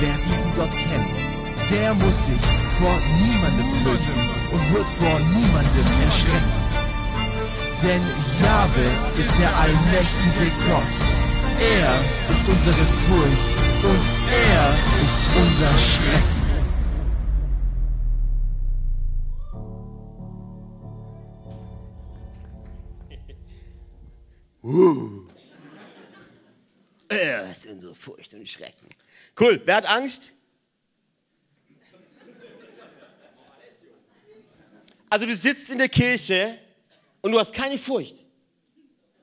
Wer diesen Gott kennt, der muss sich vor niemandem fürchten und wird vor niemandem erschrecken. Denn Jahwe ist der allmächtige Gott. Er ist unsere Furcht und er ist unser Schrecken. Cool. Wer hat Angst? Also du sitzt in der Kirche und du hast keine Furcht.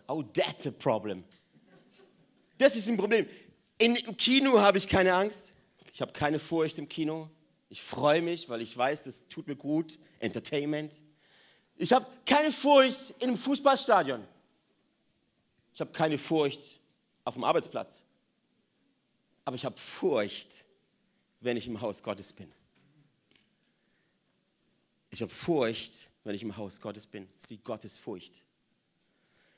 Oh, that's a problem. Das ist ein Problem. In, Im Kino habe ich keine Angst. Ich habe keine Furcht im Kino. Ich freue mich, weil ich weiß, das tut mir gut. Entertainment. Ich habe keine Furcht in einem Fußballstadion. Ich habe keine Furcht auf dem Arbeitsplatz. Aber ich habe Furcht, wenn ich im Haus Gottes bin. Ich habe Furcht, wenn ich im Haus Gottes bin. Das ist die Gottesfurcht.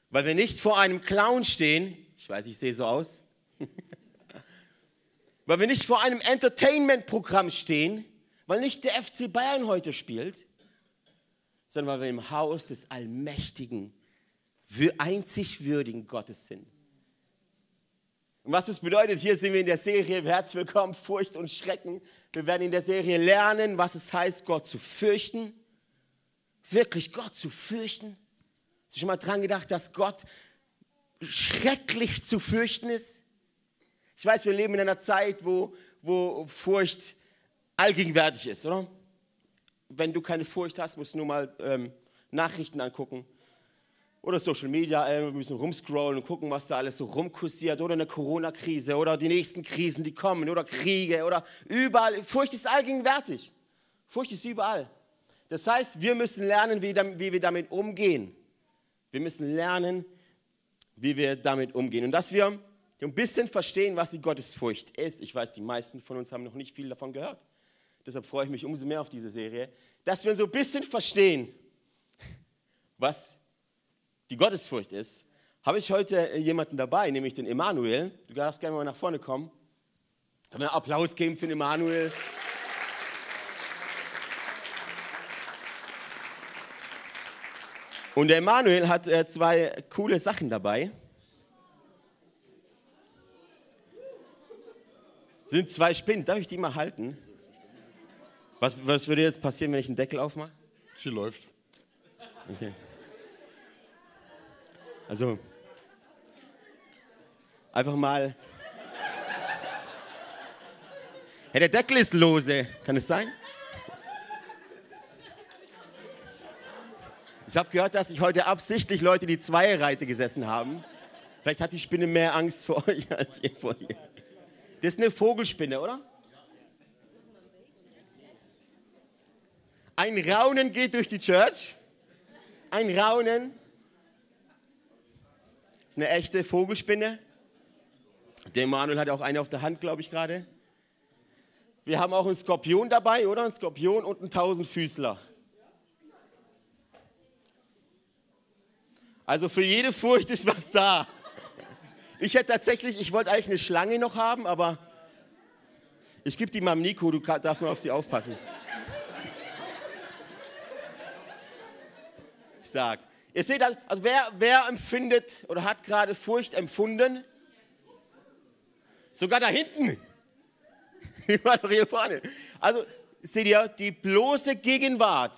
Weil wir nicht vor einem Clown stehen, ich weiß, ich sehe so aus, weil wir nicht vor einem Entertainment-Programm stehen, weil nicht der FC Bayern heute spielt, sondern weil wir im Haus des allmächtigen, einzig würdigen Gottes sind. Und was das bedeutet, hier sind wir in der Serie Herzlich willkommen, Furcht und Schrecken. Wir werden in der Serie lernen, was es heißt, Gott zu fürchten. Wirklich Gott zu fürchten. Hast du schon mal dran gedacht, dass Gott schrecklich zu fürchten ist? Ich weiß, wir leben in einer Zeit, wo, wo Furcht allgegenwärtig ist, oder? Wenn du keine Furcht hast, musst du nur mal ähm, Nachrichten angucken oder Social Media, äh, ein bisschen rumscrollen und gucken, was da alles so rumkursiert oder eine Corona-Krise oder die nächsten Krisen, die kommen oder Kriege oder überall. Furcht ist allgegenwärtig. Furcht ist überall. Das heißt, wir müssen lernen, wie, wir damit umgehen. Wir müssen lernen, wie wir damit umgehen. Und dass wir ein bisschen verstehen, was die Gottesfurcht ist. Ich weiß, die meisten von uns haben noch nicht viel davon gehört. Deshalb freue ich mich umso mehr auf diese Serie. Dass wir so ein bisschen verstehen, was die Gottesfurcht ist, habe ich heute äh, jemanden dabei, nämlich den Emanuel. Du darfst gerne mal nach vorne kommen. Können wir einen Applaus geben für den Emanuel? Und der Emanuel hat äh, zwei coole Sachen dabei. Sind zwei Spinnen. Darf ich die mal halten? Was, was würde jetzt passieren, wenn ich einen Deckel aufmache? Sie läuft. Okay. Also einfach mal. Ja, der Deckel ist lose. Kann es sein? Ich habe gehört, dass sich heute absichtlich Leute die Zweierreite gesessen haben. Vielleicht hat die Spinne mehr Angst vor euch als ihr vor ihr. Das ist eine Vogelspinne, oder? Ein Raunen geht durch die Church. Ein Raunen eine echte Vogelspinne. Der Manuel hat auch eine auf der Hand, glaube ich, gerade. Wir haben auch einen Skorpion dabei, oder? Ein Skorpion und einen Tausendfüßler. Also für jede Furcht ist was da. Ich hätte tatsächlich, ich wollte eigentlich eine Schlange noch haben, aber ich gebe die mal Nico, du darfst mal auf sie aufpassen. Stark. Ihr seht, also wer, wer empfindet oder hat gerade Furcht empfunden? Sogar da hinten. Die war doch hier vorne. Also seht ihr, die bloße Gegenwart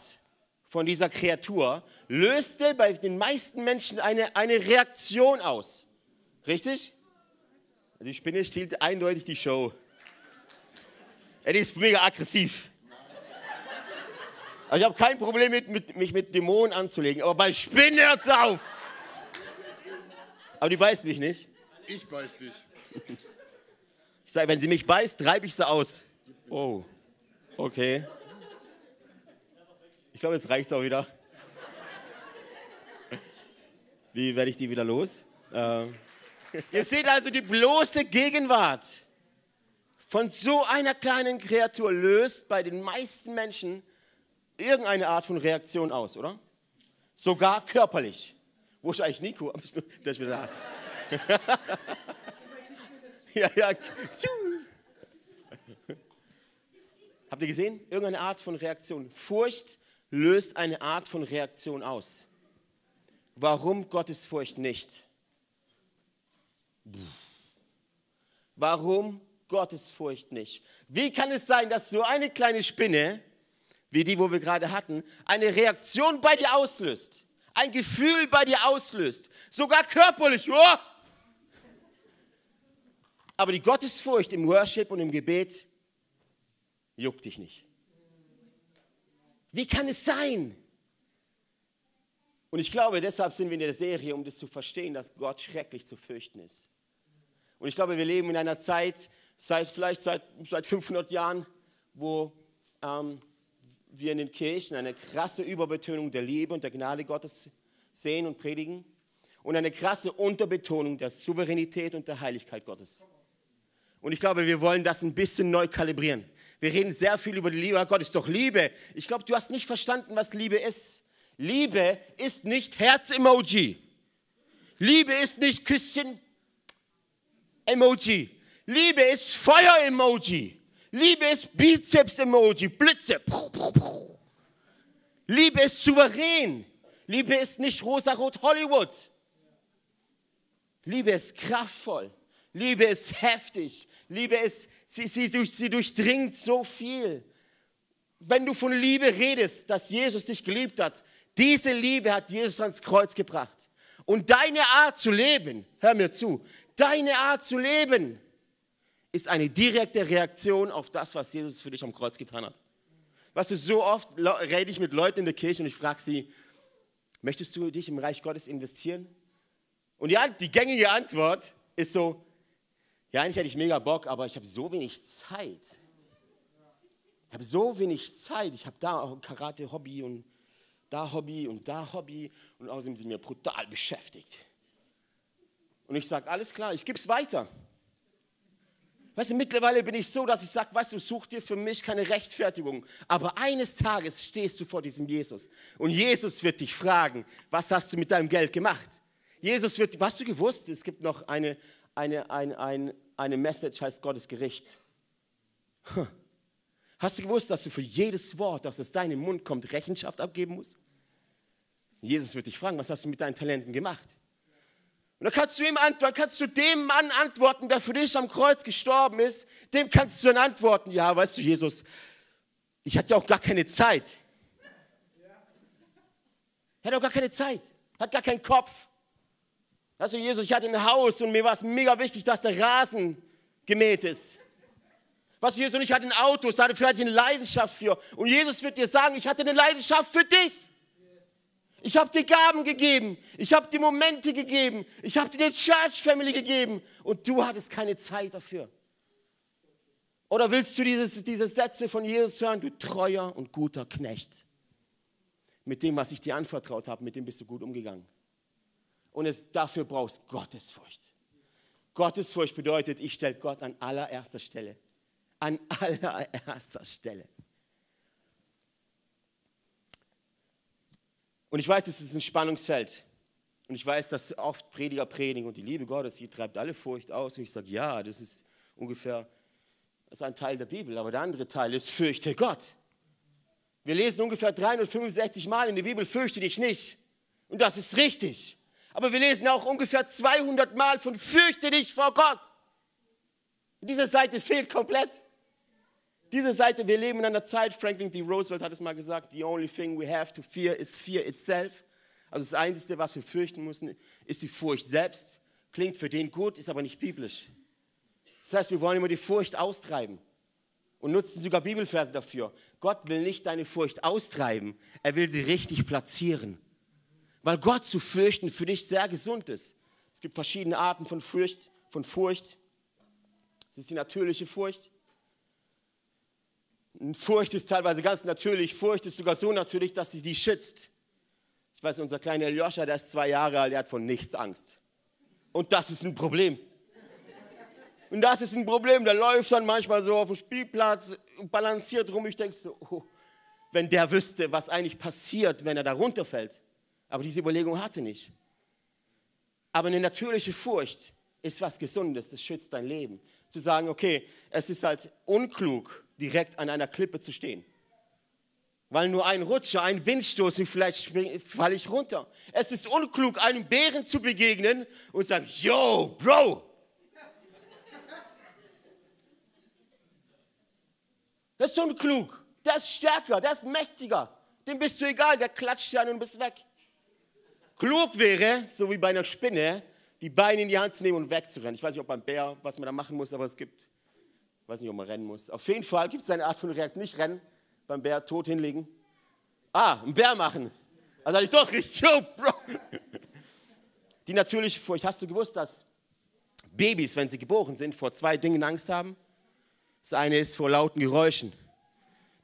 von dieser Kreatur löste bei den meisten Menschen eine, eine Reaktion aus. Richtig? Die Spinne stiehlt eindeutig die Show. Er ist mega aggressiv. Also ich habe kein Problem mit, mit, mich mit Dämonen anzulegen, aber bei Spinnen hört's auf. Aber die beißt mich nicht. Ich beiß dich. Ich sage, wenn sie mich beißt, treibe ich sie aus. Oh, okay. Ich glaube, jetzt reicht es auch wieder. Wie werde ich die wieder los? Ähm. Ihr seht also, die bloße Gegenwart von so einer kleinen Kreatur löst bei den meisten Menschen irgendeine Art von Reaktion aus, oder? Sogar körperlich. Wo ist eigentlich Nico? Der ist wieder da. ja, ja. Habt ihr gesehen? Irgendeine Art von Reaktion. Furcht löst eine Art von Reaktion aus. Warum Gottes Furcht nicht? Warum Gottesfurcht nicht? Wie kann es sein, dass so eine kleine Spinne, wie die, wo wir gerade hatten, eine Reaktion bei dir auslöst? Ein Gefühl bei dir auslöst? Sogar körperlich. Oh! Aber die Gottesfurcht im Worship und im Gebet juckt dich nicht. Wie kann es sein? Und ich glaube, deshalb sind wir in der Serie, um das zu verstehen, dass Gott schrecklich zu fürchten ist. Und ich glaube, wir leben in einer Zeit, seit, vielleicht seit, seit 500 Jahren, wo ähm, wir in den Kirchen eine krasse Überbetonung der Liebe und der Gnade Gottes sehen und predigen und eine krasse Unterbetonung der Souveränität und der Heiligkeit Gottes. Und ich glaube, wir wollen das ein bisschen neu kalibrieren. Wir reden sehr viel über die Liebe. Gott ist doch Liebe. Ich glaube, du hast nicht verstanden, was Liebe ist. Liebe ist nicht Herz-Emoji. Liebe ist nicht Küsschen, Emoji. Liebe ist Feuer-Emoji. Liebe ist Bizeps-Emoji, Blitze. Liebe ist souverän. Liebe ist nicht rosa-rot Hollywood. Liebe ist kraftvoll. Liebe ist heftig. Liebe ist, sie, sie, sie durchdringt so viel. Wenn du von Liebe redest, dass Jesus dich geliebt hat, diese Liebe hat Jesus ans Kreuz gebracht. Und deine Art zu leben, hör mir zu, Deine Art zu leben ist eine direkte Reaktion auf das, was Jesus für dich am Kreuz getan hat. Weißt du, so oft rede ich mit Leuten in der Kirche und ich frage sie, möchtest du dich im Reich Gottes investieren? Und ja, die gängige Antwort ist so, ja, eigentlich hätte ich mega Bock, aber ich habe so wenig Zeit. Ich habe so wenig Zeit. Ich habe da Karate-Hobby und da Hobby und da Hobby und außerdem sind wir brutal beschäftigt. Und ich sage, alles klar, ich gebe es weiter. Weißt du, mittlerweile bin ich so, dass ich sage, weißt du, such dir für mich keine Rechtfertigung. Aber eines Tages stehst du vor diesem Jesus. Und Jesus wird dich fragen, was hast du mit deinem Geld gemacht? Jesus wird, hast du gewusst, es gibt noch eine, eine, eine, eine, eine Message, heißt Gottes Gericht. Hast du gewusst, dass du für jedes Wort, das aus deinem Mund kommt, Rechenschaft abgeben musst? Jesus wird dich fragen, was hast du mit deinen Talenten gemacht? Und dann kannst du ihm antworten, kannst du dem Mann antworten, der für dich am Kreuz gestorben ist, dem kannst du dann antworten, ja, weißt du, Jesus, ich hatte auch gar keine Zeit. Er hat auch gar keine Zeit, hat gar keinen Kopf. Du, Jesus, ich hatte ein Haus und mir war es mega wichtig, dass der Rasen gemäht ist. Du, Jesus, ich hatte ein Auto, dafür hatte ich eine Leidenschaft für. Und Jesus wird dir sagen, ich hatte eine Leidenschaft für dich. Ich habe dir Gaben gegeben. Ich habe dir Momente gegeben. Ich habe dir eine Church Family gegeben. Und du hattest keine Zeit dafür. Oder willst du dieses, diese Sätze von Jesus hören? Du treuer und guter Knecht. Mit dem, was ich dir anvertraut habe, mit dem bist du gut umgegangen. Und es, dafür brauchst Gottesfurcht. Gottesfurcht bedeutet, ich stelle Gott an allererster Stelle. An allererster Stelle. Und ich weiß, es ist ein Spannungsfeld. Und ich weiß, dass oft Prediger predigen und die Liebe Gottes, die treibt alle Furcht aus. Und ich sage, ja, das ist ungefähr das ist ein Teil der Bibel. Aber der andere Teil ist, fürchte Gott. Wir lesen ungefähr 365 Mal in der Bibel, fürchte dich nicht. Und das ist richtig. Aber wir lesen auch ungefähr 200 Mal von fürchte dich vor Gott. Diese Seite fehlt komplett. Diese Seite, wir leben in einer Zeit, Franklin D. Roosevelt hat es mal gesagt, the only thing we have to fear is fear itself. Also das Einzige, was wir fürchten müssen, ist die Furcht selbst. Klingt für den gut, ist aber nicht biblisch. Das heißt, wir wollen immer die Furcht austreiben und nutzen sogar Bibelverse dafür. Gott will nicht deine Furcht austreiben, er will sie richtig platzieren. Weil Gott zu fürchten für dich sehr gesund ist. Es gibt verschiedene Arten von Furcht. Von Furcht. ist die natürliche Furcht. Furcht ist teilweise ganz natürlich. Furcht ist sogar so natürlich, dass sie die schützt. Ich weiß, unser kleiner Aljoscha, der ist zwei Jahre alt, der hat von nichts Angst. Und das ist ein Problem. Und das ist ein Problem. Der läuft dann manchmal so auf dem Spielplatz balanciert rum. Ich denke so, oh, wenn der wüsste, was eigentlich passiert, wenn er da runterfällt. Aber diese Überlegung hatte nicht. Aber eine natürliche Furcht ist was Gesundes, das schützt dein Leben. Zu sagen, okay, es ist halt unklug, direkt an einer Klippe zu stehen. Weil nur ein Rutscher, ein Windstoß und vielleicht falle ich runter. Es ist unklug, einem Bären zu begegnen und sagen, yo, Bro. Das ist unklug. Der ist stärker, der ist mächtiger. Dem bist du egal, der klatscht ja und bist weg. Klug wäre, so wie bei einer Spinne, die Beine in die Hand zu nehmen und wegzurennen. Ich weiß nicht, ob beim Bär, was man da machen muss, aber es gibt, weiß nicht, ob man rennen muss. Auf jeden Fall gibt es eine Art von Reaktion, nicht rennen, beim Bär tot hinlegen. Ah, ein Bär machen. Also hatte ich doch richtig, yo, Bro. Die natürliche Furcht, hast du gewusst, dass Babys, wenn sie geboren sind, vor zwei Dingen Angst haben? Das eine ist vor lauten Geräuschen.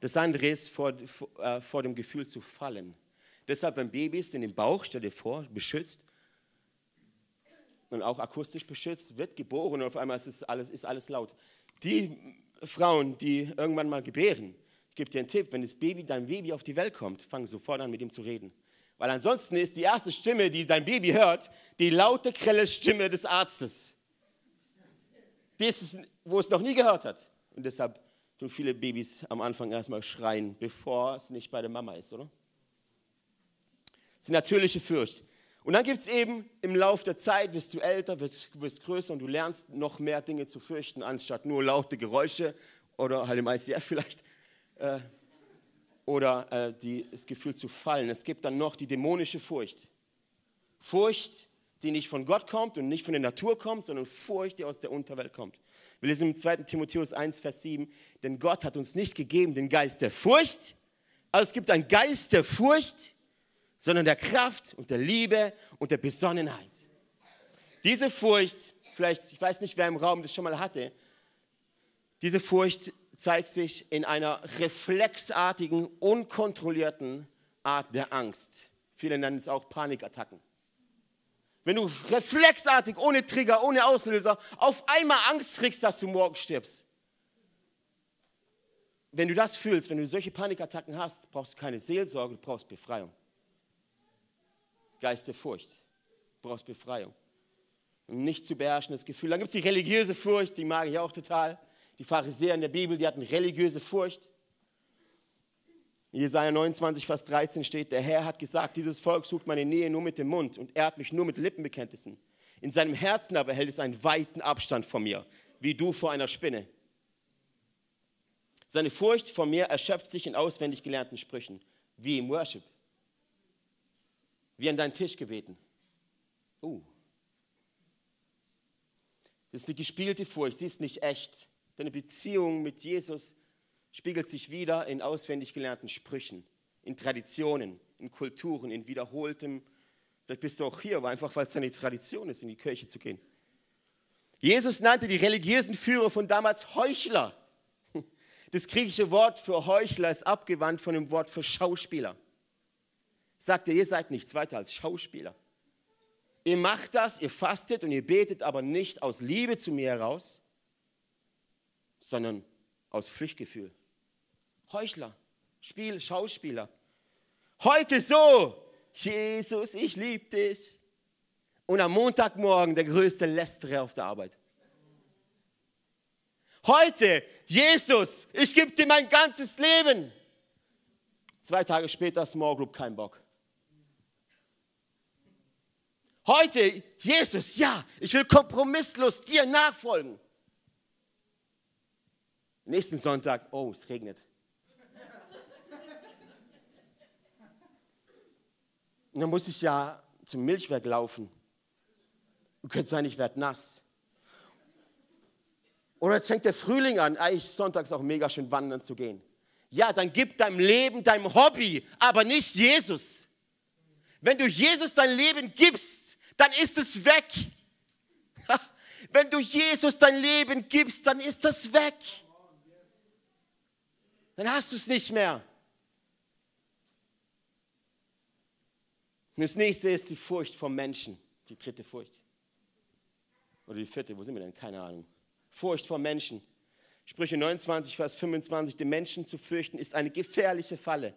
Das andere ist vor, vor, äh, vor dem Gefühl zu fallen. Deshalb, wenn Babys in den Bauch, stell dir vor, beschützt und auch akustisch beschützt, wird geboren und auf einmal ist alles, ist alles laut. Die Frauen, die irgendwann mal gebären, ich gebe dir einen Tipp, wenn das Baby, dein Baby auf die Welt kommt, fang sofort an, mit ihm zu reden. Weil ansonsten ist die erste Stimme, die dein Baby hört, die laute, grelle Stimme des Arztes. Die ist wo es noch nie gehört hat. Und deshalb tun viele Babys am Anfang erstmal schreien, bevor es nicht bei der Mama ist, oder? Das ist natürliche Furcht. Und dann gibt es eben im Laufe der Zeit, wirst du älter, wirst, wirst größer und du lernst noch mehr Dinge zu fürchten, anstatt nur laute Geräusche oder halt im ICF vielleicht. Äh, oder äh, die, das Gefühl zu fallen. Es gibt dann noch die dämonische Furcht. Furcht, die nicht von Gott kommt und nicht von der Natur kommt, sondern Furcht, die aus der Unterwelt kommt. Wir lesen im 2. Timotheus 1, Vers 7, denn Gott hat uns nicht gegeben den Geist der Furcht, aber es gibt einen Geist der Furcht, sondern der Kraft und der Liebe und der Besonnenheit. Diese Furcht, vielleicht, ich weiß nicht, wer im Raum das schon mal hatte, diese Furcht zeigt sich in einer reflexartigen, unkontrollierten Art der Angst. Viele nennen es auch Panikattacken. Wenn du reflexartig, ohne Trigger, ohne Auslöser, auf einmal Angst kriegst, dass du morgen stirbst. Wenn du das fühlst, wenn du solche Panikattacken hast, brauchst du keine Seelsorge, du brauchst Befreiung. Geist der Furcht. Du brauchst Befreiung. Ein nicht zu beherrschendes Gefühl. Dann gibt es die religiöse Furcht, die mag ich auch total. Die Pharisäer in der Bibel, die hatten religiöse Furcht. Jesaja 29, Vers 13 steht: Der Herr hat gesagt, dieses Volk sucht meine Nähe nur mit dem Mund und ehrt mich nur mit Lippenbekenntnissen. In seinem Herzen aber hält es einen weiten Abstand von mir, wie du vor einer Spinne. Seine Furcht vor mir erschöpft sich in auswendig gelernten Sprüchen, wie im Worship wie an deinen Tisch gebeten. Uh. Das ist eine gespielte Furcht, sie ist nicht echt. Deine Beziehung mit Jesus spiegelt sich wieder in auswendig gelernten Sprüchen, in Traditionen, in Kulturen, in wiederholtem. Vielleicht bist du auch hier, aber einfach weil es eine Tradition ist, in die Kirche zu gehen. Jesus nannte die religiösen Führer von damals Heuchler. Das griechische Wort für Heuchler ist abgewandt von dem Wort für Schauspieler sagt er, ihr seid nichts weiter als Schauspieler. Ihr macht das, ihr fastet und ihr betet aber nicht aus Liebe zu mir heraus, sondern aus Pflichtgefühl. Heuchler, Spiel, Schauspieler. Heute so, Jesus, ich liebe dich. Und am Montagmorgen der größte Lästerer auf der Arbeit. Heute, Jesus, ich gebe dir mein ganzes Leben. Zwei Tage später, Small Group, kein Bock. Heute, Jesus, ja, ich will kompromisslos dir nachfolgen. Nächsten Sonntag, oh, es regnet. Und dann muss ich ja zum Milchwerk laufen. Du könntest sein, ich werde nass. Oder jetzt fängt der Frühling an, eigentlich sonntags auch mega schön wandern zu gehen. Ja, dann gib deinem Leben, deinem Hobby, aber nicht Jesus. Wenn du Jesus dein Leben gibst, dann ist es weg. Wenn du Jesus dein Leben gibst, dann ist das weg. Dann hast du es nicht mehr. Das nächste ist die Furcht vor Menschen, die dritte Furcht. Oder die vierte, wo sind wir denn? Keine Ahnung. Furcht vor Menschen. Sprüche 29, Vers 25, den Menschen zu fürchten ist eine gefährliche Falle.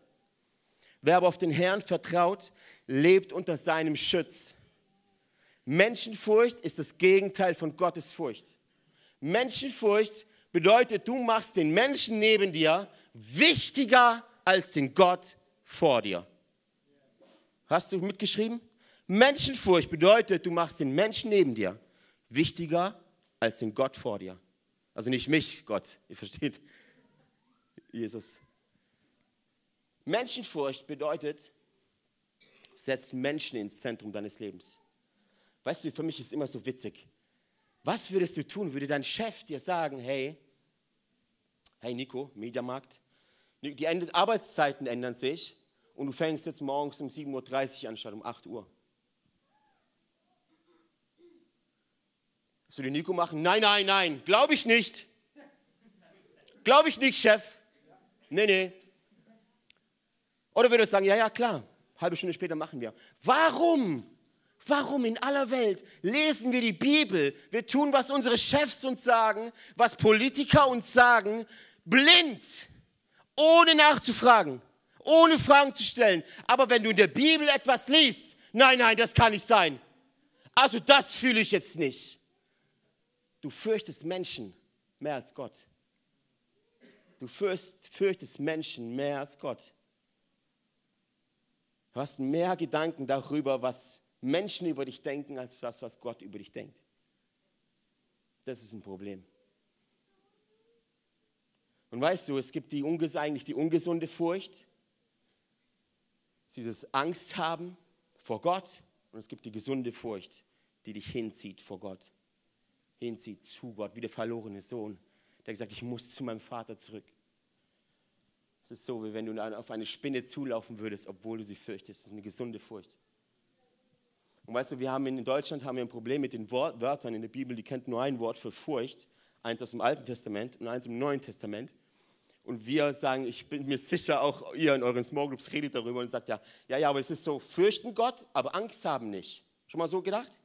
Wer aber auf den Herrn vertraut, lebt unter seinem Schutz. Menschenfurcht ist das Gegenteil von Gottes Furcht. Menschenfurcht bedeutet, du machst den Menschen neben dir wichtiger als den Gott vor dir. Hast du mitgeschrieben? Menschenfurcht bedeutet, du machst den Menschen neben dir wichtiger als den Gott vor dir. Also nicht mich, Gott, ihr versteht, Jesus. Menschenfurcht bedeutet, setzt Menschen ins Zentrum deines Lebens. Weißt du, für mich ist es immer so witzig. Was würdest du tun? Würde dein Chef dir sagen, hey, hey Nico, Mediamarkt, die Arbeitszeiten ändern sich und du fängst jetzt morgens um 7.30 Uhr an statt um 8 Uhr. Du den Nico machen? Nein, nein, nein, glaube ich nicht. Glaube ich nicht, Chef. Nee, nee. Oder würde er sagen, ja, ja, klar, halbe Stunde später machen wir. Warum? Warum in aller Welt lesen wir die Bibel? Wir tun, was unsere Chefs uns sagen, was Politiker uns sagen, blind, ohne nachzufragen, ohne Fragen zu stellen. Aber wenn du in der Bibel etwas liest, nein, nein, das kann nicht sein. Also das fühle ich jetzt nicht. Du fürchtest Menschen mehr als Gott. Du fürcht, fürchtest Menschen mehr als Gott. Du hast mehr Gedanken darüber, was Menschen über dich denken, als das, was Gott über dich denkt. Das ist ein Problem. Und weißt du, es gibt die, eigentlich die ungesunde Furcht, dieses Angst haben vor Gott, und es gibt die gesunde Furcht, die dich hinzieht vor Gott hinzieht zu Gott, wie der verlorene Sohn, der gesagt, ich muss zu meinem Vater zurück. Es ist so, wie wenn du auf eine Spinne zulaufen würdest, obwohl du sie fürchtest. Das ist eine gesunde Furcht. Und weißt du, wir haben in Deutschland haben wir ein Problem mit den Wörtern in der Bibel, die kennt nur ein Wort für Furcht, eins aus dem Alten Testament und eins im Neuen Testament. Und wir sagen, ich bin mir sicher, auch ihr in euren Small Groups redet darüber und sagt ja, ja, ja, aber es ist so, fürchten Gott, aber Angst haben nicht. Schon mal so gedacht?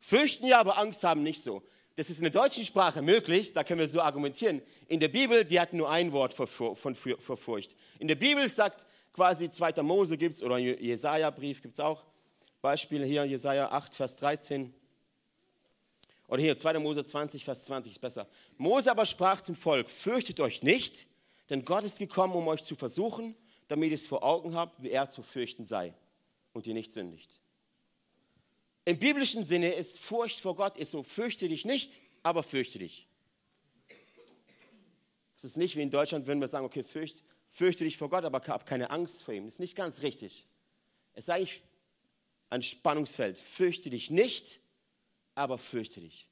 Fürchten ja, aber Angst haben nicht so. Das ist in der deutschen Sprache möglich, da können wir so argumentieren. In der Bibel, die hat nur ein Wort für, von, für Furcht. In der Bibel sagt quasi 2. Mose gibt es, oder Jesaja-Brief gibt es auch. Beispiel hier, Jesaja 8, Vers 13. Oder hier, 2. Mose 20, Vers 20 ist besser. Mose aber sprach zum Volk: Fürchtet euch nicht, denn Gott ist gekommen, um euch zu versuchen, damit ihr es vor Augen habt, wie er zu fürchten sei und ihr nicht sündigt. Im biblischen Sinne ist Furcht vor Gott ist so, fürchte dich nicht, aber fürchte dich. Es ist nicht wie in Deutschland, wenn wir sagen, okay, fürcht, fürchte dich vor Gott, aber hab keine Angst vor ihm. Das ist nicht ganz richtig. Es ist eigentlich ein Spannungsfeld. Fürchte dich nicht, aber fürchte dich.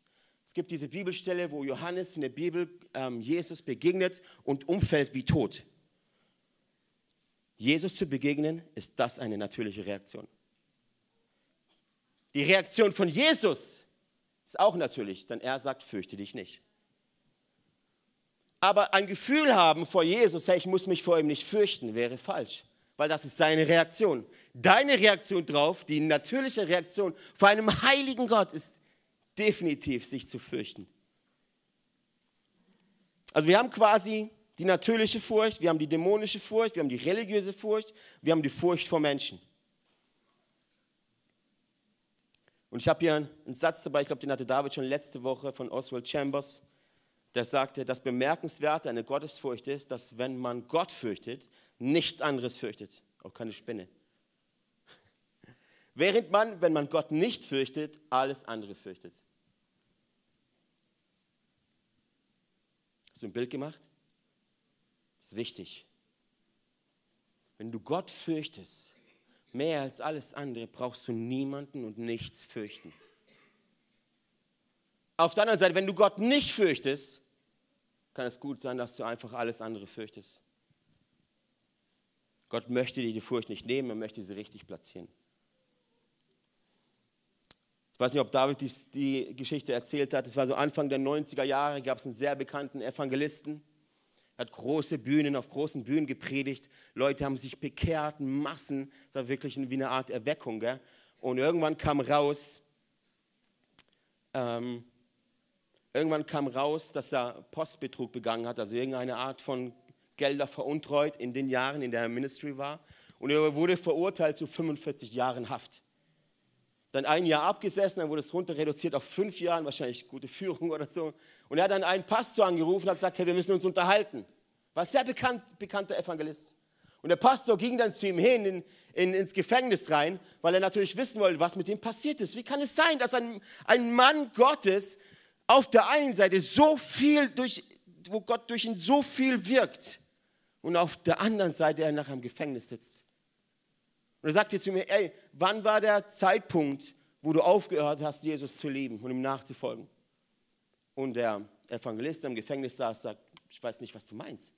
Es gibt diese Bibelstelle, wo Johannes in der Bibel ähm, Jesus begegnet und umfällt wie tot. Jesus zu begegnen, ist das eine natürliche Reaktion. Die Reaktion von Jesus ist auch natürlich, denn er sagt, fürchte dich nicht. Aber ein Gefühl haben vor Jesus, hey, ich muss mich vor ihm nicht fürchten, wäre falsch, weil das ist seine Reaktion. Deine Reaktion drauf, die natürliche Reaktion vor einem heiligen Gott ist definitiv sich zu fürchten. Also wir haben quasi die natürliche Furcht, wir haben die dämonische Furcht, wir haben die religiöse Furcht, wir haben die Furcht vor Menschen. Und ich habe hier einen Satz dabei, ich glaube, den hatte David schon letzte Woche von Oswald Chambers. Der sagte, das Bemerkenswerte an der Gottesfurcht ist, dass wenn man Gott fürchtet, nichts anderes fürchtet, auch keine Spinne. Während man, wenn man Gott nicht fürchtet, alles andere fürchtet. Hast du ein Bild gemacht? Ist wichtig. Wenn du Gott fürchtest, Mehr als alles andere brauchst du niemanden und nichts fürchten. Auf der anderen Seite, wenn du Gott nicht fürchtest, kann es gut sein, dass du einfach alles andere fürchtest. Gott möchte dir die Furcht nicht nehmen, er möchte sie richtig platzieren. Ich weiß nicht, ob David die, die Geschichte erzählt hat. Es war so Anfang der 90er Jahre, gab es einen sehr bekannten Evangelisten. Er hat große Bühnen, auf großen Bühnen gepredigt. Leute haben sich bekehrt, Massen. Das war wirklich wie eine Art Erweckung. Gell? Und irgendwann kam raus, ähm, irgendwann kam raus, dass er Postbetrug begangen hat, also irgendeine Art von Gelder veruntreut in den Jahren, in der er Ministry war. Und er wurde verurteilt zu 45 Jahren Haft dann ein Jahr abgesessen, dann wurde es runter reduziert auf fünf Jahre, wahrscheinlich gute Führung oder so. Und er hat dann einen Pastor angerufen und hat gesagt, hey, wir müssen uns unterhalten. War sehr bekannt, bekannter Evangelist. Und der Pastor ging dann zu ihm hin in, in, ins Gefängnis rein, weil er natürlich wissen wollte, was mit ihm passiert ist. Wie kann es sein, dass ein, ein Mann Gottes auf der einen Seite so viel durch, wo Gott durch ihn so viel wirkt und auf der anderen Seite er nachher im Gefängnis sitzt? Und er sagte zu mir, ey, wann war der Zeitpunkt, wo du aufgehört hast, Jesus zu lieben und ihm nachzufolgen? Und der Evangelist im Gefängnis saß, sagt, ich weiß nicht, was du meinst.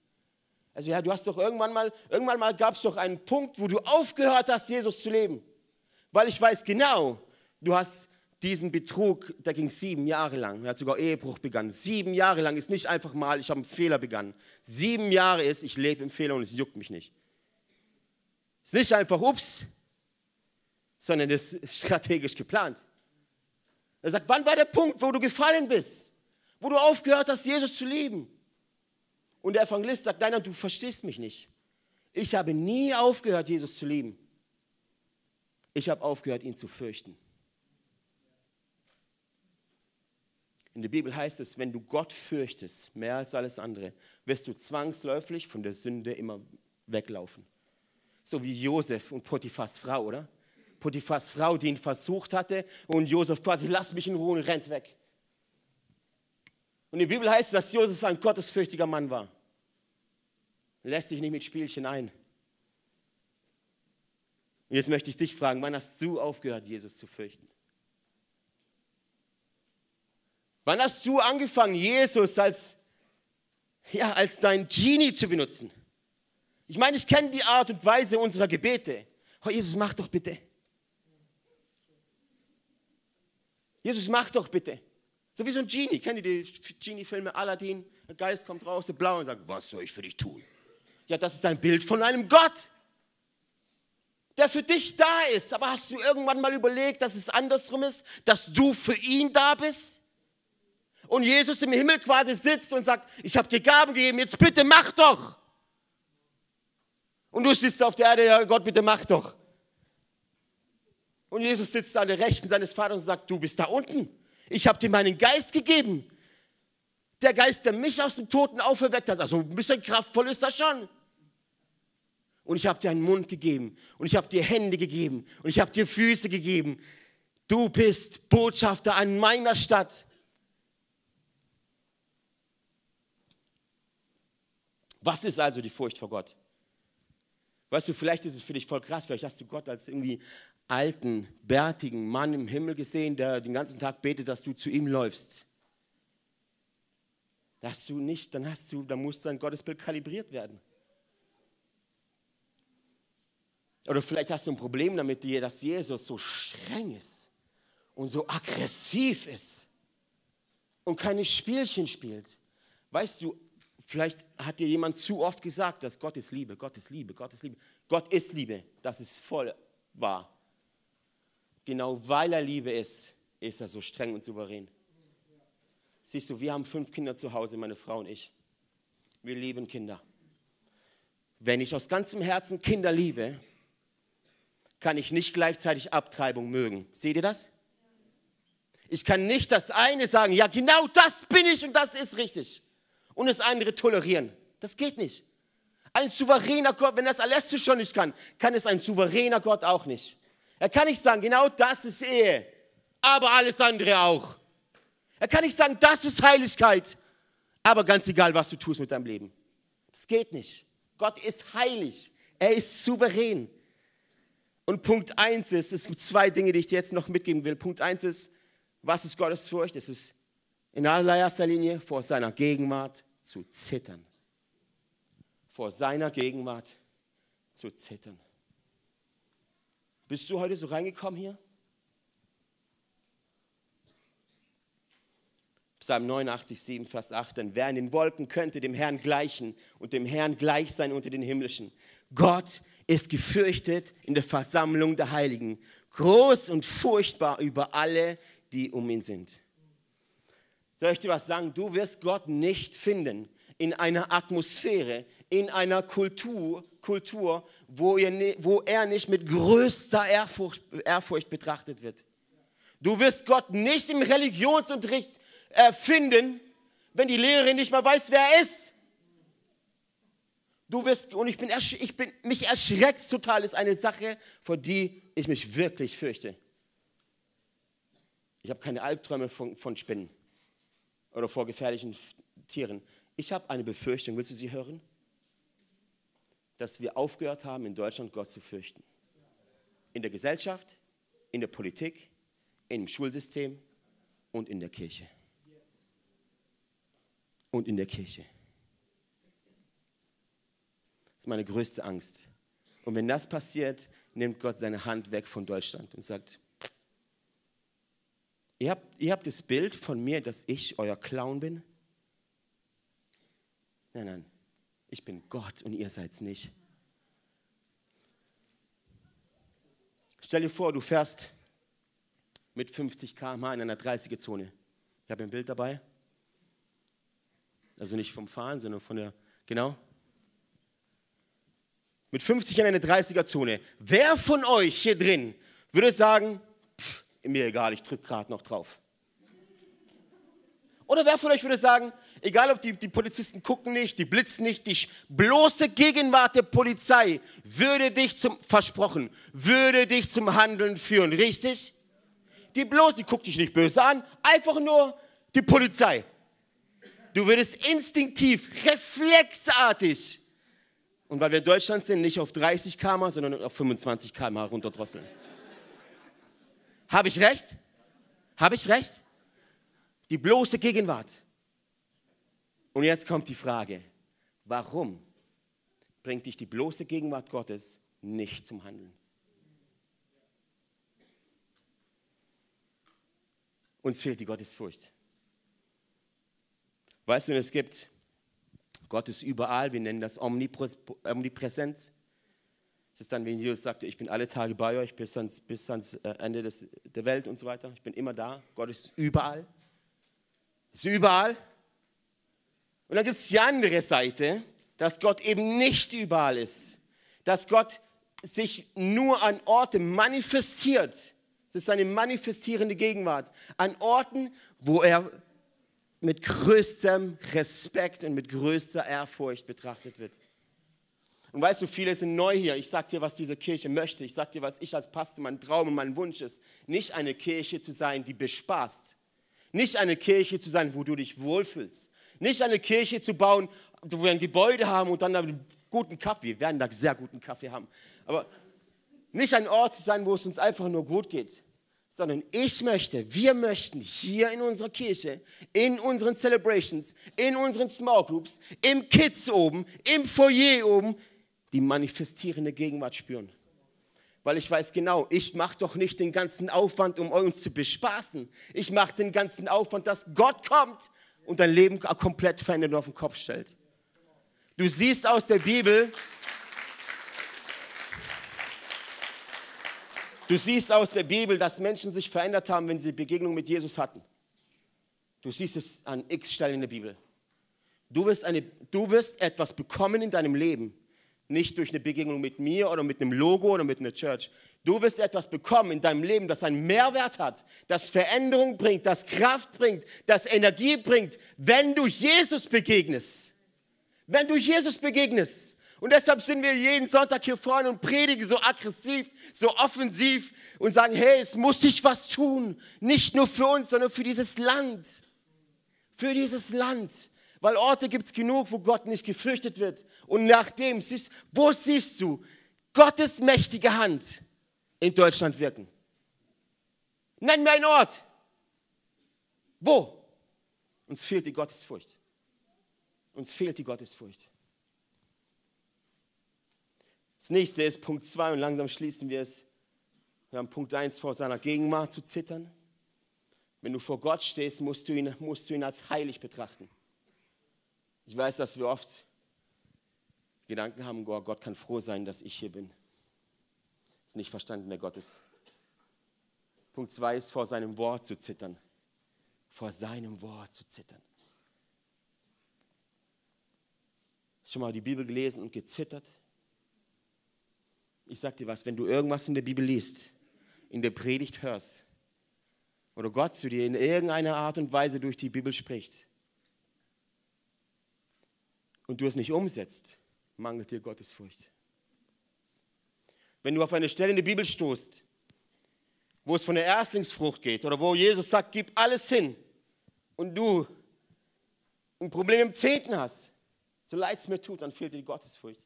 Also ja, du hast doch irgendwann mal, irgendwann mal gab es doch einen Punkt, wo du aufgehört hast, Jesus zu leben. Weil ich weiß genau, du hast diesen Betrug, der ging sieben Jahre lang. Er hat sogar Ehebruch begangen. Sieben Jahre lang ist nicht einfach mal, ich habe einen Fehler begangen. Sieben Jahre ist, ich lebe im Fehler und es juckt mich nicht. Ist nicht einfach ups, sondern es ist strategisch geplant. Er sagt, wann war der Punkt, wo du gefallen bist? Wo du aufgehört hast, Jesus zu lieben? Und der Evangelist sagt, nein, nein, du verstehst mich nicht. Ich habe nie aufgehört, Jesus zu lieben. Ich habe aufgehört, ihn zu fürchten. In der Bibel heißt es, wenn du Gott fürchtest, mehr als alles andere, wirst du zwangsläufig von der Sünde immer weglaufen. So wie Josef und Potiphas Frau, oder? Potiphas Frau, die ihn versucht hatte und Josef quasi, lass mich in Ruhe und rennt weg. Und der Bibel heißt dass Josef ein gottesfürchtiger Mann war. Lässt sich nicht mit Spielchen ein. Und jetzt möchte ich dich fragen, wann hast du aufgehört, Jesus zu fürchten? Wann hast du angefangen, Jesus als, ja, als dein Genie zu benutzen? Ich meine, ich kenne die Art und Weise unserer Gebete. Oh, Jesus, mach doch bitte. Jesus, mach doch bitte. So wie so ein Genie. Kennt ihr die Genie-Filme Aladdin? Der Geist kommt raus, der Blau und sagt, was soll ich für dich tun? Ja, das ist ein Bild von einem Gott, der für dich da ist. Aber hast du irgendwann mal überlegt, dass es andersrum ist, dass du für ihn da bist? Und Jesus im Himmel quasi sitzt und sagt, ich habe dir Gaben gegeben, jetzt bitte mach doch. Und du sitzt auf der Erde, ja Gott, bitte mach doch. Und Jesus sitzt an der Rechten seines Vaters und sagt, du bist da unten. Ich habe dir meinen Geist gegeben. Der Geist, der mich aus dem Toten auferweckt hat. Also ein bisschen kraftvoll ist das schon. Und ich habe dir einen Mund gegeben. Und ich habe dir Hände gegeben. Und ich habe dir Füße gegeben. Du bist Botschafter an meiner Stadt. Was ist also die Furcht vor Gott? Weißt du, vielleicht ist es für dich voll krass, vielleicht hast du Gott als irgendwie alten, bärtigen Mann im Himmel gesehen, der den ganzen Tag betet, dass du zu ihm läufst. Hast du nicht, dann hast du, dann muss dein Gottesbild kalibriert werden. Oder vielleicht hast du ein Problem damit, dass Jesus so streng ist und so aggressiv ist und keine Spielchen spielt. Weißt du, Vielleicht hat dir jemand zu oft gesagt, dass Gott ist Liebe, Gott ist Liebe, Gott ist Liebe. Gott ist Liebe, das ist voll wahr. Genau weil er Liebe ist, ist er so streng und souverän. Siehst du, wir haben fünf Kinder zu Hause, meine Frau und ich. Wir lieben Kinder. Wenn ich aus ganzem Herzen Kinder liebe, kann ich nicht gleichzeitig Abtreibung mögen. Seht ihr das? Ich kann nicht das eine sagen, ja genau das bin ich und das ist richtig und das andere tolerieren. Das geht nicht. Ein souveräner Gott, wenn das Alessio schon nicht kann, kann es ein souveräner Gott auch nicht. Er kann nicht sagen, genau das ist Ehe, aber alles andere auch. Er kann nicht sagen, das ist Heiligkeit, aber ganz egal, was du tust mit deinem Leben. Das geht nicht. Gott ist heilig. Er ist souverän. Und Punkt eins ist, es gibt zwei Dinge, die ich dir jetzt noch mitgeben will. Punkt eins ist, was ist Gottes Furcht? Es ist in allererster Linie vor seiner Gegenwart zu zittern. Vor seiner Gegenwart zu zittern. Bist du heute so reingekommen hier? Psalm 89, 7, Vers 8, denn wer in den Wolken könnte dem Herrn gleichen und dem Herrn gleich sein unter den Himmlischen. Gott ist gefürchtet in der Versammlung der Heiligen, groß und furchtbar über alle, die um ihn sind. Soll ich dir was sagen? Du wirst Gott nicht finden in einer Atmosphäre, in einer Kultur, Kultur wo, ihr, wo er nicht mit größter Ehrfurcht, Ehrfurcht betrachtet wird. Du wirst Gott nicht im Religionsunterricht äh, finden, wenn die Lehrerin nicht mal weiß, wer er ist. Du wirst, und ich bin, ich bin, mich erschreckt total, ist eine Sache, vor die ich mich wirklich fürchte. Ich habe keine Albträume von, von Spinnen oder vor gefährlichen Tieren. Ich habe eine Befürchtung, willst du sie hören? Dass wir aufgehört haben, in Deutschland Gott zu fürchten. In der Gesellschaft, in der Politik, im Schulsystem und in der Kirche. Und in der Kirche. Das ist meine größte Angst. Und wenn das passiert, nimmt Gott seine Hand weg von Deutschland und sagt, ihr habt, ihr habt das Bild von mir, dass ich euer Clown bin? Nein, nein, ich bin Gott und ihr seid es nicht. Stell dir vor, du fährst mit 50 km/h in einer 30er-Zone. Ich habe ein Bild dabei. Also nicht vom Fahren, sondern von der, genau. Mit 50 in einer 30er-Zone. Wer von euch hier drin würde sagen, mir egal, ich drücke gerade noch drauf? Oder wer von euch würde sagen, egal ob die, die Polizisten gucken nicht, die blitzen nicht, die bloße Gegenwart der Polizei würde dich zum, versprochen, würde dich zum Handeln führen, richtig? die bloß, die guckt dich nicht böse an, einfach nur die Polizei. Du würdest instinktiv, reflexartig, und weil wir in Deutschland sind, nicht auf 30 km, sondern auf 25 km runterdrosseln. Habe ich recht? Habe ich recht? Die bloße Gegenwart. Und jetzt kommt die Frage, warum bringt dich die bloße Gegenwart Gottes nicht zum Handeln? Uns fehlt die Gottesfurcht. Weißt du, es gibt, Gott ist überall, wir nennen das Omnipräsenz. Es ist dann, wenn Jesus sagte, ich bin alle Tage bei euch bis ans, bis ans äh, Ende des, der Welt und so weiter. Ich bin immer da. Gott ist überall. Ist überall. Und dann gibt es die andere Seite, dass Gott eben nicht überall ist. Dass Gott sich nur an Orte manifestiert, es ist seine manifestierende Gegenwart an Orten, wo er mit größtem Respekt und mit größter Ehrfurcht betrachtet wird. Und weißt du, viele sind neu hier. Ich sag dir, was diese Kirche möchte. Ich sag dir, was ich als Pastor, mein Traum und mein Wunsch ist. Nicht eine Kirche zu sein, die bespaßt. Nicht eine Kirche zu sein, wo du dich wohlfühlst. Nicht eine Kirche zu bauen, wo wir ein Gebäude haben und dann einen guten Kaffee. Wir werden da sehr guten Kaffee haben. Aber nicht ein Ort zu sein, wo es uns einfach nur gut geht, sondern ich möchte, wir möchten hier in unserer Kirche, in unseren Celebrations, in unseren Small Groups, im Kids oben, im Foyer oben, die manifestierende Gegenwart spüren. Weil ich weiß genau, ich mache doch nicht den ganzen Aufwand, um uns zu bespaßen. Ich mache den ganzen Aufwand, dass Gott kommt und dein Leben komplett verändert und auf den Kopf stellt. Du siehst aus der Bibel, Du siehst aus der Bibel, dass Menschen sich verändert haben, wenn sie Begegnung mit Jesus hatten. Du siehst es an x Stellen in der Bibel. Du wirst, eine, du wirst etwas bekommen in deinem Leben, nicht durch eine Begegnung mit mir oder mit einem Logo oder mit einer Church. Du wirst etwas bekommen in deinem Leben, das einen Mehrwert hat, das Veränderung bringt, das Kraft bringt, das Energie bringt, wenn du Jesus begegnest. Wenn du Jesus begegnest. Und deshalb sind wir jeden Sonntag hier vorne und predigen so aggressiv, so offensiv und sagen, hey, es muss sich was tun. Nicht nur für uns, sondern für dieses Land. Für dieses Land. Weil Orte gibt es genug, wo Gott nicht gefürchtet wird. Und nachdem, siehst, wo siehst du Gottes mächtige Hand in Deutschland wirken? Nenn mir einen Ort. Wo? Uns fehlt die Gottesfurcht. Uns fehlt die Gottesfurcht. Das nächste ist Punkt 2 und langsam schließen wir es. Wir haben Punkt 1 vor seiner Gegenwart zu zittern. Wenn du vor Gott stehst, musst du ihn, musst du ihn als heilig betrachten. Ich weiß, dass wir oft Gedanken haben, Gott kann froh sein, dass ich hier bin. Ist nicht verstanden, wer Gott ist. Punkt zwei ist, vor seinem Wort zu zittern. Vor seinem Wort zu zittern. Hast schon mal die Bibel gelesen und gezittert? Ich sag dir was, wenn du irgendwas in der Bibel liest, in der Predigt hörst, oder Gott zu dir in irgendeiner Art und Weise durch die Bibel spricht und du es nicht umsetzt, mangelt dir Gottesfurcht. Wenn du auf eine Stelle in der Bibel stoßt, wo es von der Erstlingsfrucht geht oder wo Jesus sagt, gib alles hin und du ein Problem im Zehnten hast, so leid es mir tut, dann fehlt dir die Gottesfurcht.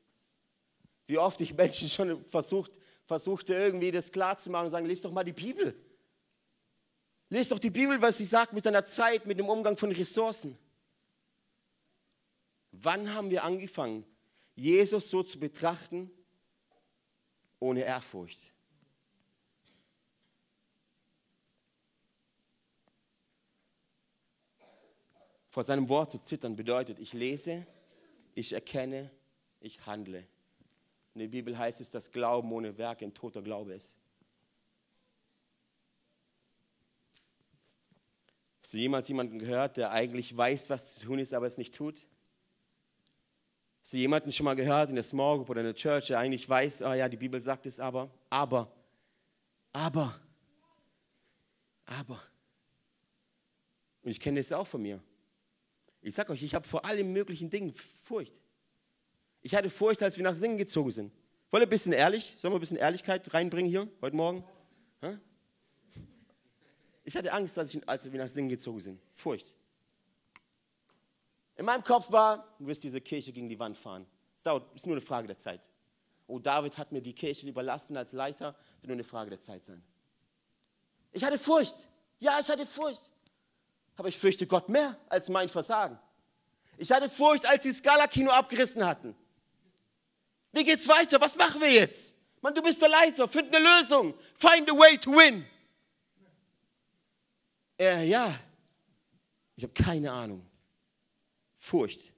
Wie oft ich Menschen schon versucht, versuchte irgendwie das klarzumachen und sagen, lies doch mal die Bibel. Lies doch die Bibel, was sie sagt mit seiner Zeit, mit dem Umgang von Ressourcen. Wann haben wir angefangen, Jesus so zu betrachten, ohne Ehrfurcht? Vor seinem Wort zu zittern bedeutet, ich lese, ich erkenne, ich handle. In der Bibel heißt es, dass Glauben ohne Werke ein toter Glaube ist. Hast du jemals jemanden gehört, der eigentlich weiß, was zu tun ist, aber es nicht tut? Hast du jemanden schon mal gehört in der Small Group oder in der Church, der eigentlich weiß, oh ja, die Bibel sagt es aber, aber, aber, aber. Und ich kenne das auch von mir. Ich sage euch, ich habe vor allen möglichen Dingen Furcht. Ich hatte Furcht, als wir nach Singen gezogen sind. Wollt ihr ein bisschen ehrlich? Sollen wir ein bisschen Ehrlichkeit reinbringen hier heute Morgen? Ich hatte Angst, als wir nach Singen gezogen sind. Furcht. In meinem Kopf war, du wirst diese Kirche gegen die Wand fahren. Es dauert, ist nur eine Frage der Zeit. Oh, David hat mir die Kirche überlassen als Leiter, wird nur eine Frage der Zeit sein. Ich hatte Furcht. Ja, ich hatte Furcht. Aber ich fürchte Gott mehr als mein Versagen. Ich hatte Furcht, als sie Scala-Kino abgerissen hatten. Wie geht's weiter? Was machen wir jetzt? Mann, du bist der Leiter. Find eine Lösung. Find a way to win. Äh, ja, ich habe keine Ahnung. Furcht.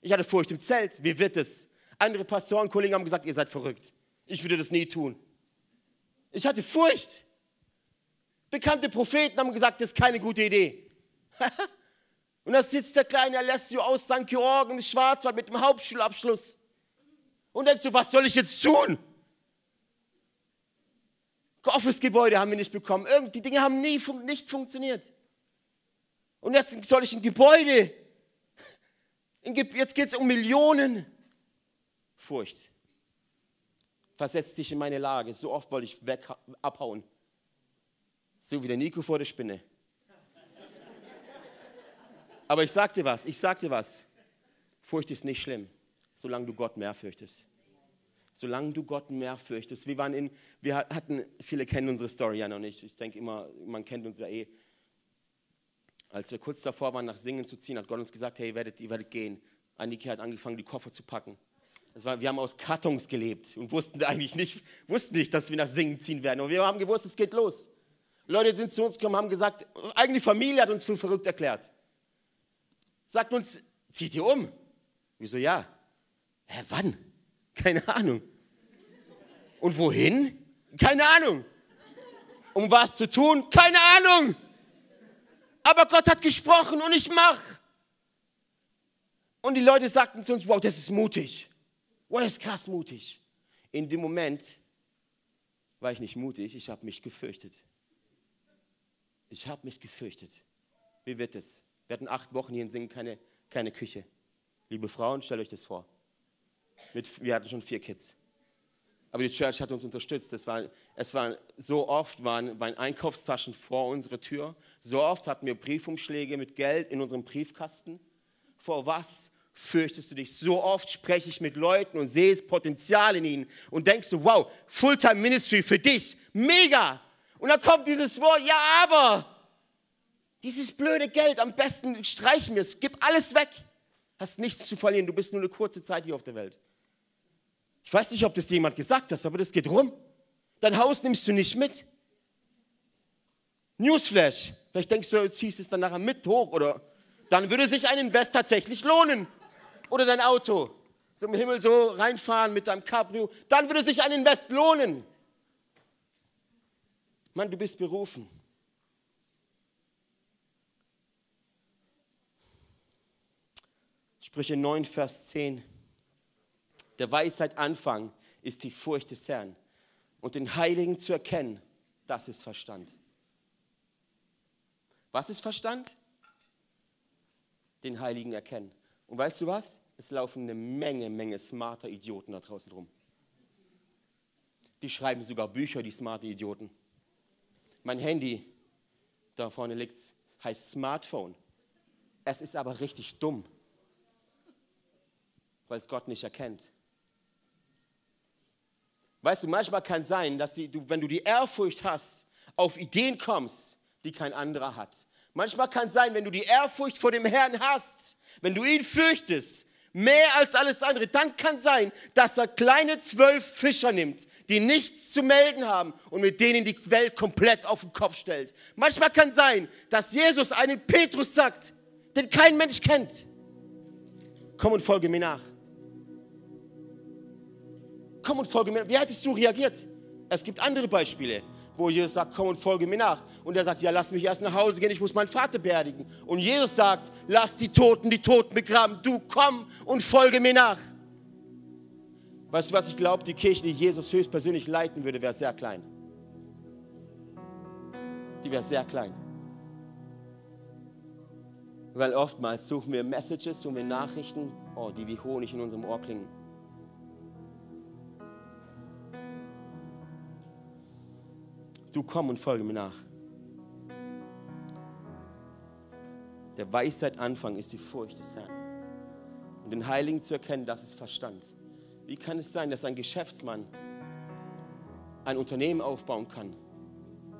Ich hatte Furcht im Zelt. Wie wird es? Andere Pastoren, Kollegen haben gesagt, ihr seid verrückt. Ich würde das nie tun. Ich hatte Furcht. Bekannte Propheten haben gesagt, das ist keine gute Idee. Und da sitzt der kleine Alessio aus St. Georgen im Schwarzwald mit dem Hauptschulabschluss. Und denkst du, was soll ich jetzt tun? Office-Gebäude haben wir nicht bekommen. Die Dinge haben nie fun nicht funktioniert. Und jetzt soll ich ein Gebäude. Jetzt geht es um Millionen. Furcht. Versetzt dich in meine Lage. So oft wollte ich weg, abhauen. So wie der Nico vor der Spinne. Aber ich sag dir was, ich sag dir was. Furcht ist nicht schlimm, solange du Gott mehr fürchtest solange du Gott mehr fürchtest. Wir waren in, wir hatten, viele kennen unsere Story ja noch nicht. Ich denke immer, man kennt uns ja eh. Als wir kurz davor waren, nach Singen zu ziehen, hat Gott uns gesagt, hey, ihr werdet, ihr werdet gehen. Annika hat angefangen, die Koffer zu packen. Das war, wir haben aus Kartons gelebt und wussten eigentlich nicht, wussten nicht, dass wir nach Singen ziehen werden. Und wir haben gewusst, es geht los. Leute sind zu uns gekommen, haben gesagt, eigene Familie hat uns für verrückt erklärt. Sagt uns, zieht ihr um? Wieso ja? Hä, wann? Keine Ahnung. Und wohin? Keine Ahnung. Um was zu tun? Keine Ahnung. Aber Gott hat gesprochen und ich mach. Und die Leute sagten zu uns, wow, das ist mutig. Wow, das ist krass mutig. In dem Moment war ich nicht mutig, ich habe mich gefürchtet. Ich habe mich gefürchtet. Wie wird es? Wir hatten acht Wochen hier in Singen keine, keine Küche. Liebe Frauen, stellt euch das vor. Mit, wir hatten schon vier Kids. Aber die Church hat uns unterstützt. Es war, es war so oft waren, waren Einkaufstaschen vor unserer Tür. So oft hatten wir Briefumschläge mit Geld in unserem Briefkasten. Vor was fürchtest du dich? So oft spreche ich mit Leuten und sehe das Potenzial in ihnen und denkst du, wow, Fulltime Ministry für dich, mega. Und dann kommt dieses Wort, ja, aber dieses blöde Geld, am besten streichen wir es, gib alles weg. Hast nichts zu verlieren, du bist nur eine kurze Zeit hier auf der Welt. Ich weiß nicht, ob das jemand gesagt hat, aber das geht rum. Dein Haus nimmst du nicht mit. Newsflash. Vielleicht denkst du, du ziehst es dann nachher mit hoch oder dann würde sich ein Invest tatsächlich lohnen. Oder dein Auto. So im Himmel so reinfahren mit deinem Cabrio. Dann würde sich ein Invest lohnen. Mann, du bist berufen. Sprüche 9, Vers 10. Der Weisheit Anfang ist die Furcht des Herrn. Und den Heiligen zu erkennen, das ist Verstand. Was ist Verstand? Den Heiligen erkennen. Und weißt du was? Es laufen eine Menge, Menge smarter Idioten da draußen rum. Die schreiben sogar Bücher, die smarte Idioten. Mein Handy, da vorne liegt, heißt Smartphone. Es ist aber richtig dumm, weil es Gott nicht erkennt. Weißt du, manchmal kann es sein, dass die, du, wenn du die Ehrfurcht hast, auf Ideen kommst, die kein anderer hat. Manchmal kann es sein, wenn du die Ehrfurcht vor dem Herrn hast, wenn du ihn fürchtest, mehr als alles andere, dann kann sein, dass er kleine zwölf Fischer nimmt, die nichts zu melden haben und mit denen die Welt komplett auf den Kopf stellt. Manchmal kann sein, dass Jesus einen Petrus sagt, den kein Mensch kennt. Komm und folge mir nach. Komm und folge mir. nach. Wie hättest du reagiert? Es gibt andere Beispiele wo Jesus sagt, komm und folge mir nach. Und er sagt, ja, lass mich erst nach Hause gehen, ich muss meinen Vater beerdigen. Und Jesus sagt, lass die Toten die Toten begraben, du komm und folge mir nach. Weißt du, was ich glaube? Die Kirche, die Jesus höchstpersönlich leiten würde, wäre sehr klein. Die wäre sehr klein. Weil oftmals suchen wir Messages, suchen wir Nachrichten, oh, die wie Honig in unserem Ohr klingen. Du komm und folge mir nach. Der Weisheit Anfang ist die Furcht des Herrn. Und den Heiligen zu erkennen, das ist Verstand. Wie kann es sein, dass ein Geschäftsmann ein Unternehmen aufbauen kann,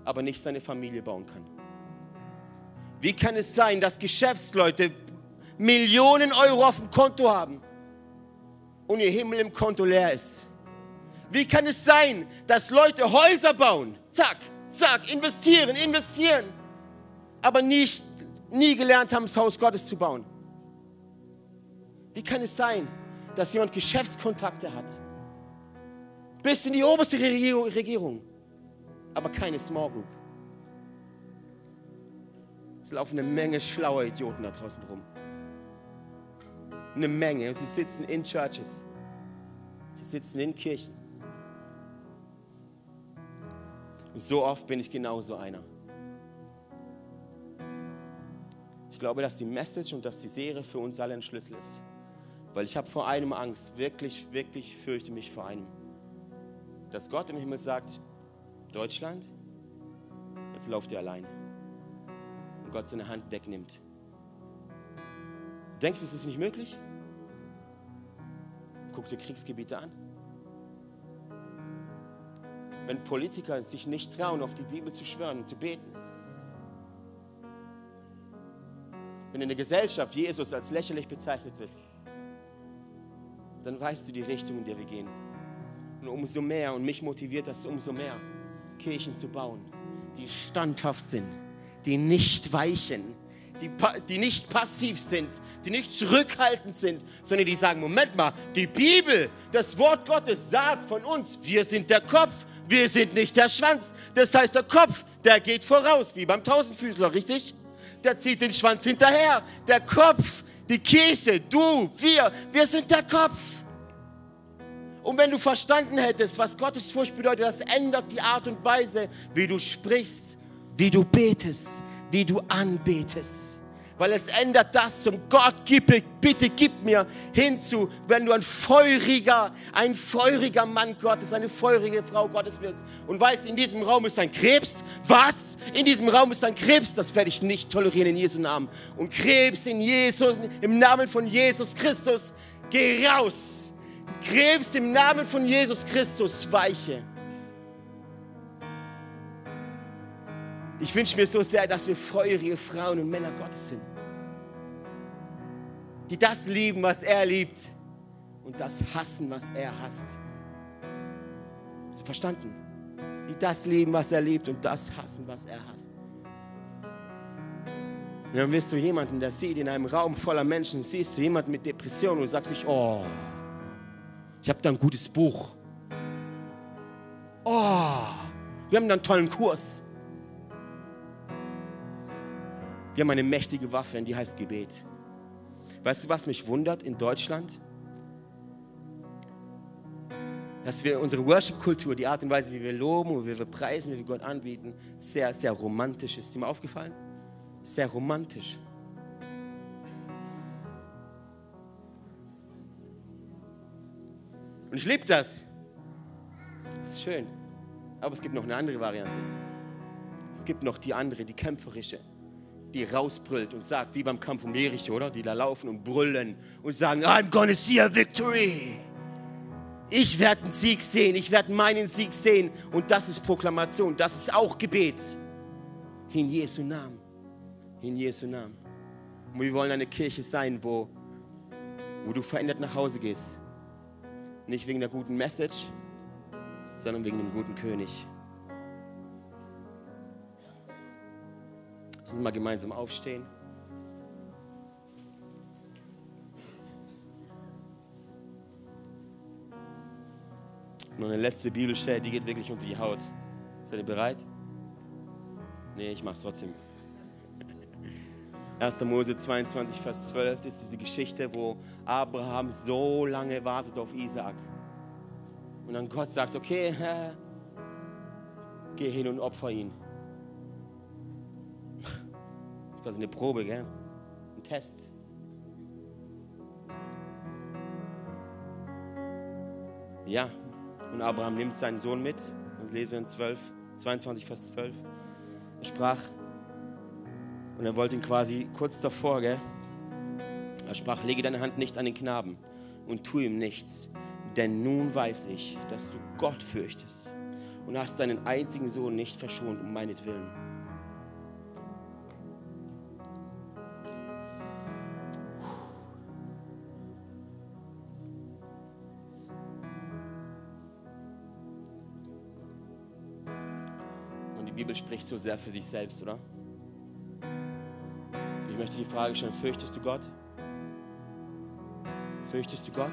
aber nicht seine Familie bauen kann? Wie kann es sein, dass Geschäftsleute Millionen Euro auf dem Konto haben und ihr Himmel im Konto leer ist? Wie kann es sein, dass Leute Häuser bauen, zack, zack, investieren, investieren, aber nicht, nie gelernt haben, das Haus Gottes zu bauen? Wie kann es sein, dass jemand Geschäftskontakte hat, bis in die oberste Regierung, aber keine Small Group? Es laufen eine Menge schlauer Idioten da draußen rum. Eine Menge. Sie sitzen in Churches. Sie sitzen in Kirchen. So oft bin ich genauso einer. Ich glaube, dass die Message und dass die Serie für uns alle ein Schlüssel ist. Weil ich habe vor einem Angst, wirklich, wirklich fürchte mich vor einem. Dass Gott im Himmel sagt, Deutschland, jetzt lauft ihr allein. Und Gott seine Hand wegnimmt. Denkst du, es ist nicht möglich? Guck dir Kriegsgebiete an wenn Politiker sich nicht trauen, auf die Bibel zu schwören und zu beten. Wenn in der Gesellschaft Jesus als lächerlich bezeichnet wird, dann weißt du die Richtung, in der wir gehen. Und umso mehr, und mich motiviert das umso mehr, Kirchen zu bauen, die standhaft sind, die nicht weichen, die, die nicht passiv sind, die nicht zurückhaltend sind, sondern die sagen, Moment mal, die Bibel, das Wort Gottes sagt von uns, wir sind der Kopf, wir sind nicht der Schwanz. Das heißt, der Kopf, der geht voraus, wie beim Tausendfüßler, richtig? Der zieht den Schwanz hinterher. Der Kopf, die Kirche, du, wir, wir sind der Kopf. Und wenn du verstanden hättest, was Gottes Furcht bedeutet, das ändert die Art und Weise, wie du sprichst, wie du betest, wie du anbetest. Weil es ändert das zum Gott, gib, bitte gib mir hinzu, wenn du ein feuriger, ein feuriger Mann Gottes, eine feurige Frau Gottes wirst und weißt, in diesem Raum ist ein Krebs. Was? In diesem Raum ist ein Krebs. Das werde ich nicht tolerieren in Jesu Namen. Und Krebs in Jesus, im Namen von Jesus Christus, geh raus. Krebs im Namen von Jesus Christus weiche. Ich wünsche mir so sehr, dass wir feurige Frauen und Männer Gottes sind, die das lieben, was er liebt und das hassen, was er hasst. Hast verstanden? Die das lieben, was er liebt und das hassen, was er hasst. Und dann wirst du jemanden, der sieht in einem Raum voller Menschen, siehst du jemanden mit Depressionen und sagst dich, oh, ich habe da ein gutes Buch. Oh, wir haben da einen tollen Kurs. Wir haben eine mächtige Waffe, die heißt Gebet. Weißt du, was mich wundert in Deutschland? Dass wir unsere Worship-Kultur, die Art und Weise, wie wir loben, wie wir preisen, wie wir Gott anbieten, sehr, sehr romantisch ist. Ist dir mal aufgefallen? Sehr romantisch. Und ich liebe das. Das ist schön. Aber es gibt noch eine andere Variante. Es gibt noch die andere, die kämpferische, die rausbrüllt und sagt, wie beim Kampf um Jericho, oder? Die da laufen und brüllen und sagen, I'm gonna see a victory. Ich werde einen Sieg sehen, ich werde meinen Sieg sehen. Und das ist Proklamation, das ist auch Gebet. In Jesu Namen. In Jesu Namen. Und wir wollen eine Kirche sein, wo, wo du verändert nach Hause gehst. Nicht wegen der guten Message, sondern wegen dem guten König. Lass uns mal gemeinsam aufstehen. Nur eine letzte Bibelstelle, die geht wirklich unter die Haut. Seid ihr bereit? Nee, ich mach's trotzdem. 1. Mose 22, Vers 12 ist diese Geschichte, wo Abraham so lange wartet auf Isaak. Und dann Gott sagt, okay, geh hin und opfer ihn. Das ist quasi eine Probe, gell? Ein Test. Ja, und Abraham nimmt seinen Sohn mit. Das lesen wir in 12, 22, Vers 12. Er sprach, und er wollte ihn quasi kurz davor, gell? Er sprach, lege deine Hand nicht an den Knaben und tu ihm nichts, denn nun weiß ich, dass du Gott fürchtest und hast deinen einzigen Sohn nicht verschont um meinetwillen. Spricht so sehr für sich selbst, oder? Ich möchte die Frage stellen, fürchtest du Gott? Fürchtest du Gott?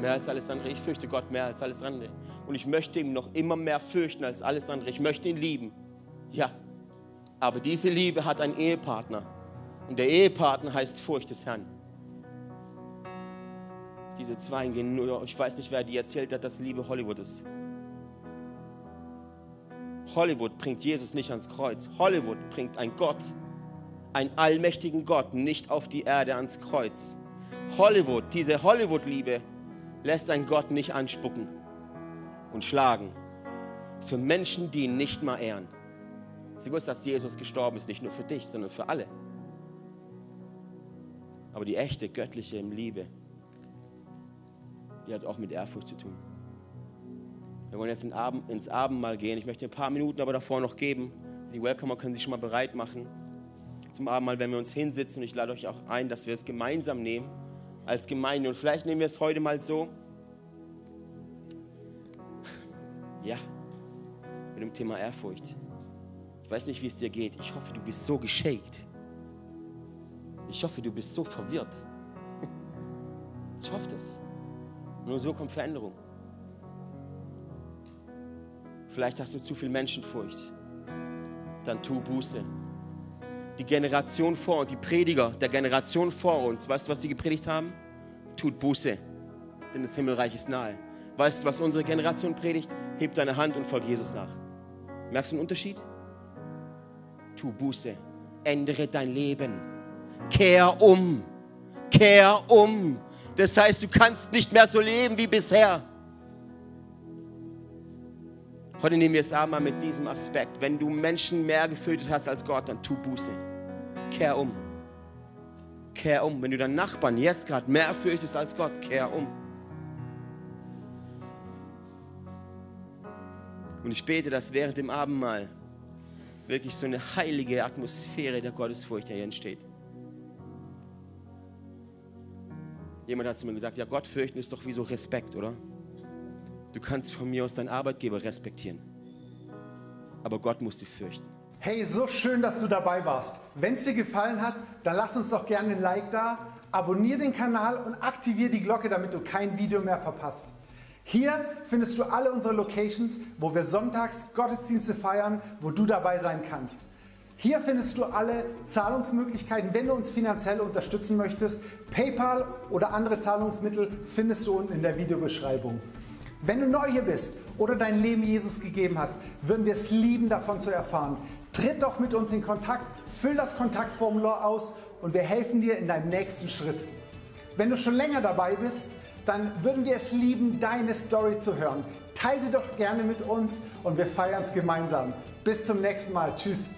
Mehr als alles andere. Ich fürchte Gott mehr als alles andere. Und ich möchte ihn noch immer mehr fürchten als alles andere. Ich möchte ihn lieben. Ja. Aber diese Liebe hat einen Ehepartner. Und der Ehepartner heißt Furcht des Herrn. Diese zwei gehen nur, ich weiß nicht, wer die erzählt hat, dass Liebe Hollywood ist. Hollywood bringt Jesus nicht ans Kreuz. Hollywood bringt ein Gott, einen allmächtigen Gott, nicht auf die Erde ans Kreuz. Hollywood, diese Hollywood-Liebe lässt ein Gott nicht anspucken und schlagen. Für Menschen, die ihn nicht mal ehren. Sie wusste, dass Jesus gestorben ist, nicht nur für dich, sondern für alle. Aber die echte göttliche Liebe, die hat auch mit Ehrfurcht zu tun. Wir wollen jetzt ins Abendmahl gehen. Ich möchte ein paar Minuten aber davor noch geben. Die Welcomer können sich schon mal bereit machen. Zum Abendmahl, wenn wir uns hinsitzen. Und ich lade euch auch ein, dass wir es gemeinsam nehmen als Gemeinde. Und vielleicht nehmen wir es heute mal so. Ja, mit dem Thema Ehrfurcht. Ich weiß nicht, wie es dir geht. Ich hoffe, du bist so geschakt. Ich hoffe, du bist so verwirrt. Ich hoffe das. Nur so kommt Veränderung. Vielleicht hast du zu viel Menschenfurcht. Dann tu Buße. Die Generation vor und die Prediger der Generation vor uns, weißt du, was sie gepredigt haben? Tut Buße, denn das Himmelreich ist nahe. Weißt du, was unsere Generation predigt? Heb deine Hand und folg Jesus nach. Merkst du einen Unterschied? Tu Buße, ändere dein Leben, kehr um, kehr um. Das heißt, du kannst nicht mehr so leben wie bisher. Heute nehmen wir es einmal mit diesem Aspekt. Wenn du Menschen mehr gefüttert hast als Gott, dann tu Buße. Kehr um. Kehr um. Wenn du deinen Nachbarn jetzt gerade mehr fürchtest als Gott, kehr um. Und ich bete, dass während dem Abendmahl wirklich so eine heilige Atmosphäre der Gottesfurcht hier entsteht. Jemand hat zu mir gesagt, ja, Gott fürchten ist doch wie so Respekt, oder? Du kannst von mir aus deinen Arbeitgeber respektieren. Aber Gott muss dich fürchten. Hey, so schön, dass du dabei warst. Wenn es dir gefallen hat, dann lass uns doch gerne ein Like da, abonniere den Kanal und aktiviere die Glocke, damit du kein Video mehr verpasst. Hier findest du alle unsere Locations, wo wir sonntags Gottesdienste feiern, wo du dabei sein kannst. Hier findest du alle Zahlungsmöglichkeiten, wenn du uns finanziell unterstützen möchtest. PayPal oder andere Zahlungsmittel findest du unten in der Videobeschreibung. Wenn du neu hier bist oder dein Leben Jesus gegeben hast, würden wir es lieben, davon zu erfahren. Tritt doch mit uns in Kontakt, füll das Kontaktformular aus und wir helfen dir in deinem nächsten Schritt. Wenn du schon länger dabei bist, dann würden wir es lieben, deine Story zu hören. Teile sie doch gerne mit uns und wir feiern es gemeinsam. Bis zum nächsten Mal. Tschüss.